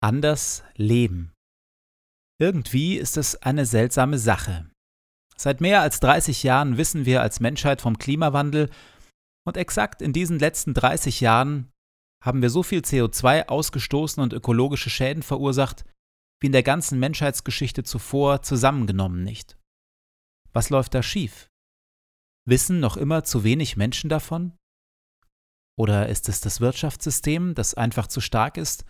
Anders leben. Irgendwie ist es eine seltsame Sache. Seit mehr als 30 Jahren wissen wir als Menschheit vom Klimawandel und exakt in diesen letzten 30 Jahren haben wir so viel CO2 ausgestoßen und ökologische Schäden verursacht, wie in der ganzen Menschheitsgeschichte zuvor zusammengenommen nicht. Was läuft da schief? Wissen noch immer zu wenig Menschen davon? Oder ist es das Wirtschaftssystem, das einfach zu stark ist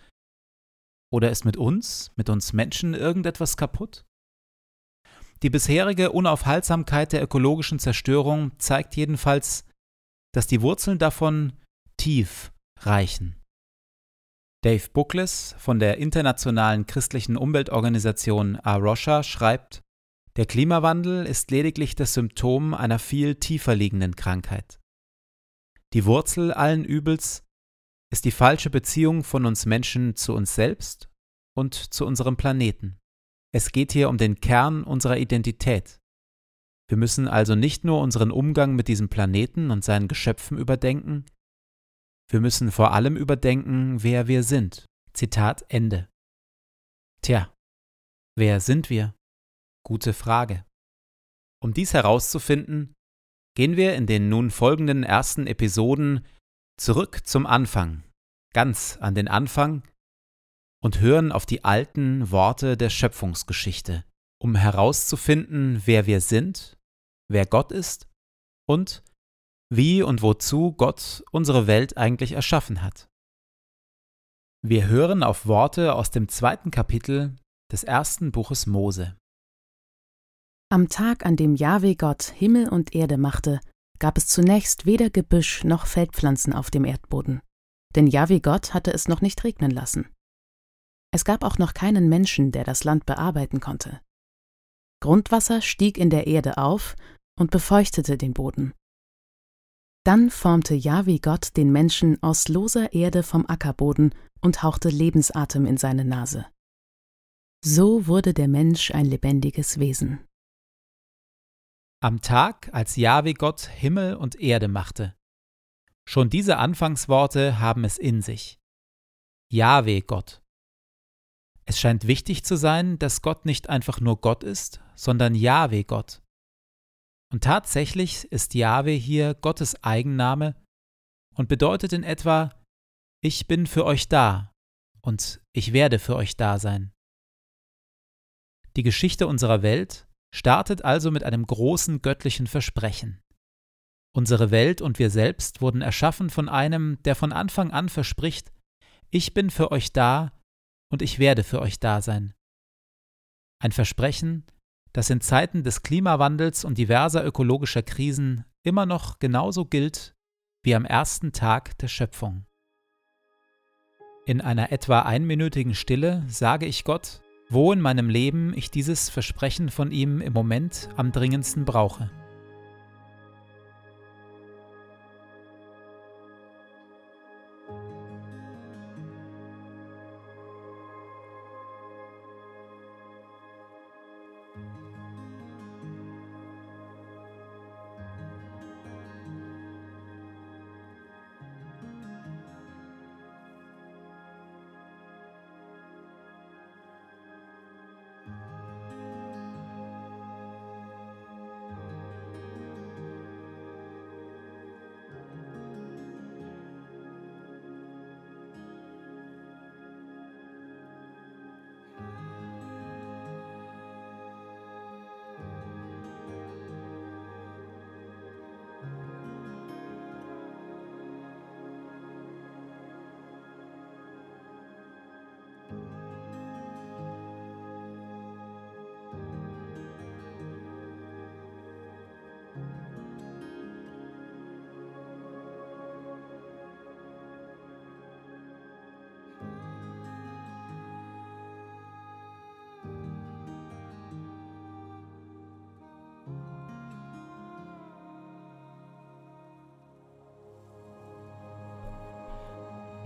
oder ist mit uns, mit uns Menschen irgendetwas kaputt? Die bisherige Unaufhaltsamkeit der ökologischen Zerstörung zeigt jedenfalls, dass die Wurzeln davon tief reichen. Dave Bookless von der internationalen christlichen Umweltorganisation Arosha schreibt, der Klimawandel ist lediglich das Symptom einer viel tiefer liegenden Krankheit. Die Wurzel allen Übels ist die falsche Beziehung von uns Menschen zu uns selbst und zu unserem Planeten. Es geht hier um den Kern unserer Identität. Wir müssen also nicht nur unseren Umgang mit diesem Planeten und seinen Geschöpfen überdenken, wir müssen vor allem überdenken, wer wir sind. Zitat Ende. Tja, wer sind wir? Gute Frage. Um dies herauszufinden, gehen wir in den nun folgenden ersten Episoden zurück zum Anfang, ganz an den Anfang, und hören auf die alten Worte der Schöpfungsgeschichte, um herauszufinden, wer wir sind, wer Gott ist und wie und wozu Gott unsere Welt eigentlich erschaffen hat. Wir hören auf Worte aus dem zweiten Kapitel des ersten Buches Mose. Am Tag, an dem Jahwe Gott Himmel und Erde machte, gab es zunächst weder Gebüsch noch Feldpflanzen auf dem Erdboden, denn Jahwe Gott hatte es noch nicht regnen lassen. Es gab auch noch keinen Menschen, der das Land bearbeiten konnte. Grundwasser stieg in der Erde auf und befeuchtete den Boden. Dann formte Jahwe Gott den Menschen aus loser Erde vom Ackerboden und hauchte Lebensatem in seine Nase. So wurde der Mensch ein lebendiges Wesen. Am Tag, als Jahwe Gott Himmel und Erde machte. Schon diese Anfangsworte haben es in sich. Jahwe Gott. Es scheint wichtig zu sein, dass Gott nicht einfach nur Gott ist, sondern Jahwe Gott. Und tatsächlich ist Jahwe hier Gottes Eigenname und bedeutet in etwa, ich bin für euch da und ich werde für euch da sein. Die Geschichte unserer Welt startet also mit einem großen göttlichen Versprechen. Unsere Welt und wir selbst wurden erschaffen von einem, der von Anfang an verspricht, ich bin für euch da und ich werde für euch da sein. Ein Versprechen, das in Zeiten des Klimawandels und diverser ökologischer Krisen immer noch genauso gilt wie am ersten Tag der Schöpfung. In einer etwa einminütigen Stille sage ich Gott, wo in meinem Leben ich dieses Versprechen von ihm im Moment am dringendsten brauche.